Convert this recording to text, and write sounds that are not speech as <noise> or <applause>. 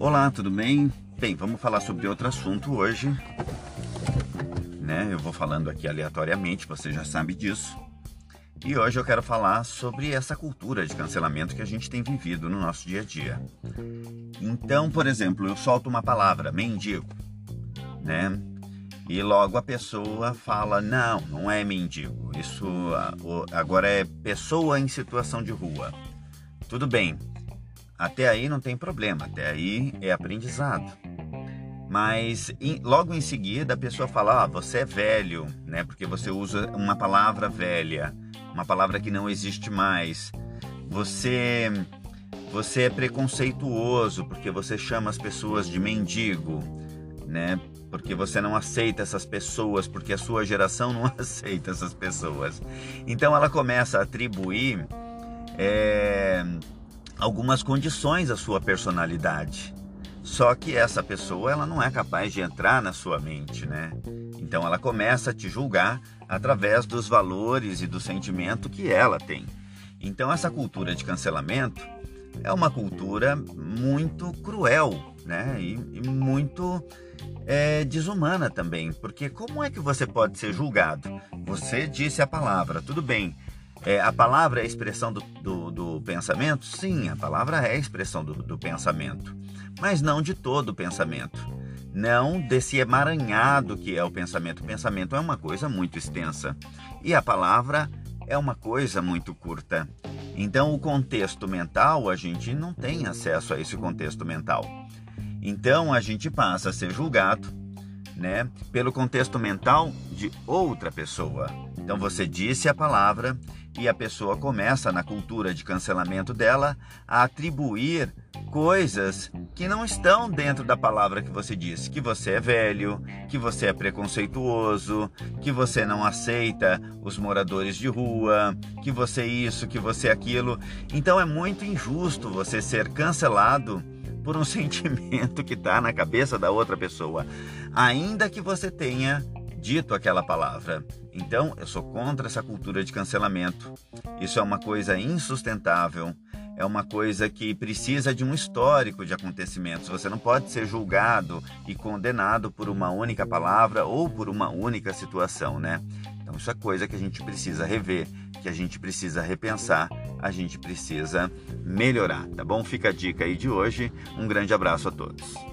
Olá, tudo bem? Bem, vamos falar sobre outro assunto hoje. Né? Eu vou falando aqui aleatoriamente, você já sabe disso. E hoje eu quero falar sobre essa cultura de cancelamento que a gente tem vivido no nosso dia a dia. Então, por exemplo, eu solto uma palavra, mendigo, né? E logo a pessoa fala: não, não é mendigo, isso agora é pessoa em situação de rua. Tudo bem, até aí não tem problema, até aí é aprendizado. Mas em, logo em seguida a pessoa fala: ah, você é velho, né? Porque você usa uma palavra velha, uma palavra que não existe mais. Você você é preconceituoso porque você chama as pessoas de mendigo, né? Porque você não aceita essas pessoas, porque a sua geração não <laughs> aceita essas pessoas. Então ela começa a atribuir é, algumas condições à sua personalidade. Só que essa pessoa ela não é capaz de entrar na sua mente, né? Então ela começa a te julgar através dos valores e do sentimento que ela tem. Então essa cultura de cancelamento é uma cultura muito cruel, né? E, e muito é, desumana também, porque como é que você pode ser julgado? Você disse a palavra, tudo bem, é, a palavra é a expressão do, do, do, pensamento? Sim, a palavra é a expressão do, do pensamento, mas não de todo o pensamento. Não desse emaranhado que é o pensamento. O pensamento é uma coisa muito extensa e a palavra é uma coisa muito curta. Então, o contexto mental, a gente não tem acesso a esse contexto mental. Então, a gente passa a ser julgado né, pelo contexto mental de outra pessoa. Então, você disse a palavra e a pessoa começa, na cultura de cancelamento dela, a atribuir coisas que não estão dentro da palavra que você disse. Que você é velho, que você é preconceituoso, que você não aceita os moradores de rua, que você isso, que você aquilo. Então é muito injusto você ser cancelado por um <laughs> sentimento que está na cabeça da outra pessoa, ainda que você tenha dito aquela palavra. Então, eu sou contra essa cultura de cancelamento. Isso é uma coisa insustentável, é uma coisa que precisa de um histórico de acontecimentos. Você não pode ser julgado e condenado por uma única palavra ou por uma única situação, né? Então, isso é coisa que a gente precisa rever, que a gente precisa repensar, a gente precisa melhorar, tá bom? Fica a dica aí de hoje. Um grande abraço a todos.